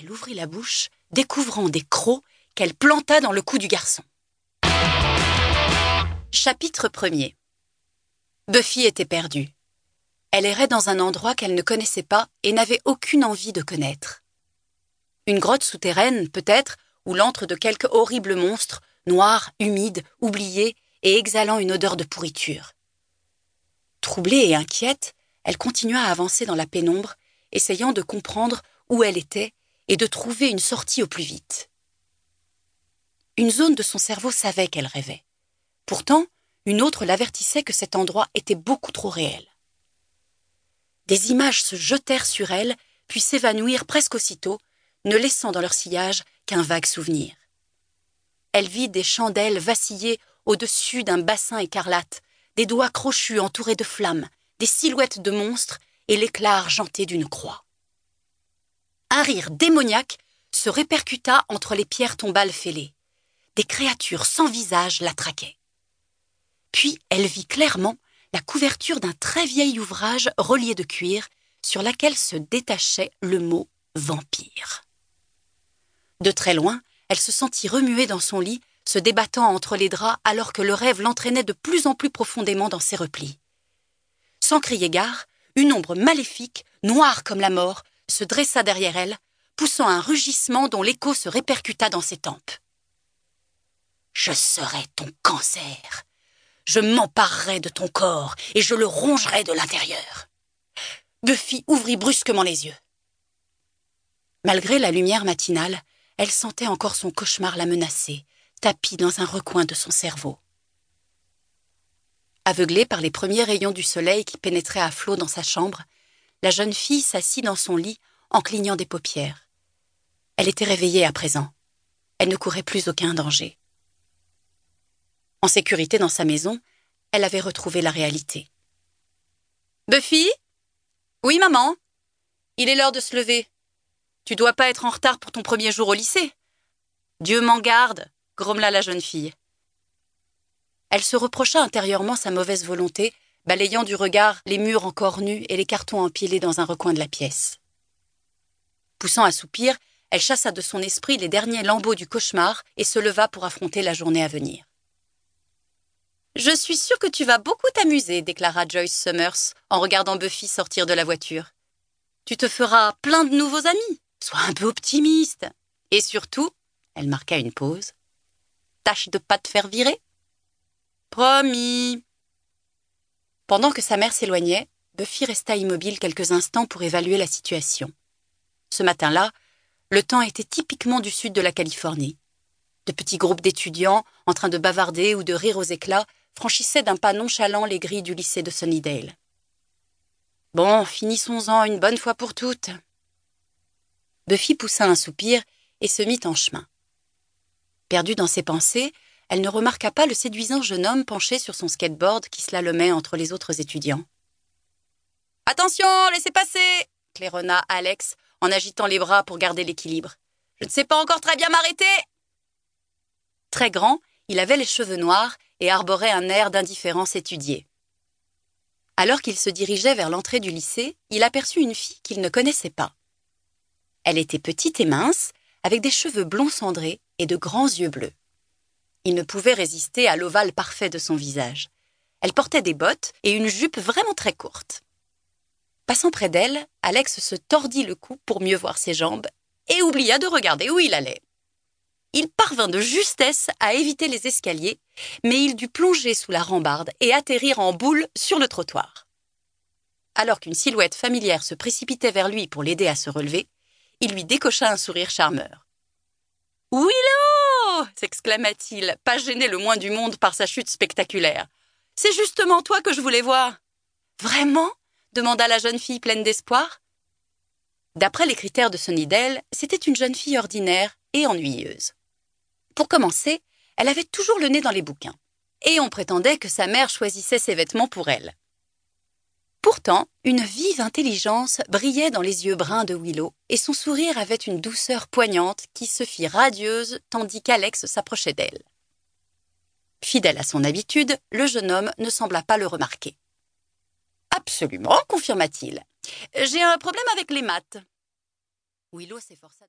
elle ouvrit la bouche, découvrant des crocs qu'elle planta dans le cou du garçon. Chapitre 1er Buffy était perdue. Elle errait dans un endroit qu'elle ne connaissait pas et n'avait aucune envie de connaître. Une grotte souterraine, peut-être, ou l'antre de quelque horrible monstre, noir, humide, oublié et exhalant une odeur de pourriture. Troublée et inquiète, elle continua à avancer dans la pénombre, essayant de comprendre où elle était et de trouver une sortie au plus vite. Une zone de son cerveau savait qu'elle rêvait. Pourtant, une autre l'avertissait que cet endroit était beaucoup trop réel. Des images se jetèrent sur elle, puis s'évanouirent presque aussitôt, ne laissant dans leur sillage qu'un vague souvenir. Elle vit des chandelles vaciller au-dessus d'un bassin écarlate, des doigts crochus entourés de flammes, des silhouettes de monstres et l'éclat argenté d'une croix. Un rire démoniaque se répercuta entre les pierres tombales fêlées. Des créatures sans visage la traquaient. Puis elle vit clairement la couverture d'un très vieil ouvrage relié de cuir sur laquelle se détachait le mot vampire. De très loin, elle se sentit remuer dans son lit, se débattant entre les draps alors que le rêve l'entraînait de plus en plus profondément dans ses replis. Sans crier gare, une ombre maléfique, noire comme la mort, se dressa derrière elle, poussant un rugissement dont l'écho se répercuta dans ses tempes. Je serai ton cancer, je m'emparerai de ton corps et je le rongerai de l'intérieur. Buffy ouvrit brusquement les yeux. Malgré la lumière matinale, elle sentait encore son cauchemar la menacer, tapie dans un recoin de son cerveau. Aveuglée par les premiers rayons du soleil qui pénétraient à flot dans sa chambre, la jeune fille s'assit dans son lit en clignant des paupières. Elle était réveillée à présent. Elle ne courait plus aucun danger. En sécurité dans sa maison, elle avait retrouvé la réalité. Buffy? Oui, maman? Il est l'heure de se lever. Tu dois pas être en retard pour ton premier jour au lycée. Dieu m'en garde, grommela la jeune fille. Elle se reprocha intérieurement sa mauvaise volonté, balayant du regard les murs encore nus et les cartons empilés dans un recoin de la pièce. Poussant un soupir, elle chassa de son esprit les derniers lambeaux du cauchemar et se leva pour affronter la journée à venir. Je suis sûre que tu vas beaucoup t'amuser, déclara Joyce Summers en regardant Buffy sortir de la voiture. Tu te feras plein de nouveaux amis. Sois un peu optimiste. Et surtout, elle marqua une pause, tâche de pas te faire virer. Promis. Pendant que sa mère s'éloignait, Buffy resta immobile quelques instants pour évaluer la situation. Ce matin-là, le temps était typiquement du sud de la Californie. De petits groupes d'étudiants, en train de bavarder ou de rire aux éclats, franchissait d'un pas nonchalant les grilles du lycée de Sunnydale. Bon, finissons-en une bonne fois pour toutes. Buffy poussa un soupir et se mit en chemin. Perdue dans ses pensées, elle ne remarqua pas le séduisant jeune homme penché sur son skateboard qui slalomait entre les autres étudiants. Attention, laissez passer claironna Alex en agitant les bras pour garder l'équilibre. Je ne sais pas encore très bien m'arrêter. Très grand, il avait les cheveux noirs et arborait un air d'indifférence étudiée. Alors qu'il se dirigeait vers l'entrée du lycée, il aperçut une fille qu'il ne connaissait pas. Elle était petite et mince, avec des cheveux blonds cendrés et de grands yeux bleus. Il ne pouvait résister à l'ovale parfait de son visage. Elle portait des bottes et une jupe vraiment très courte. Passant près d'elle, Alex se tordit le cou pour mieux voir ses jambes et oublia de regarder où il allait. Il parvint de justesse à éviter les escaliers, mais il dut plonger sous la rambarde et atterrir en boule sur le trottoir. Alors qu'une silhouette familière se précipitait vers lui pour l'aider à se relever, il lui décocha un sourire charmeur. Willow s'exclama-t-il, pas gêné le moins du monde par sa chute spectaculaire. C'est justement toi que je voulais voir. Vraiment? demanda la jeune fille pleine d'espoir. D'après les critères de Sunnydale, c'était une jeune fille ordinaire et ennuyeuse. Pour commencer, elle avait toujours le nez dans les bouquins. Et on prétendait que sa mère choisissait ses vêtements pour elle. Pourtant, une vive intelligence brillait dans les yeux bruns de Willow, et son sourire avait une douceur poignante qui se fit radieuse tandis qu'Alex s'approchait d'elle. Fidèle à son habitude, le jeune homme ne sembla pas le remarquer. Absolument, confirma-t-il. J'ai un problème avec les maths. Willow s'efforça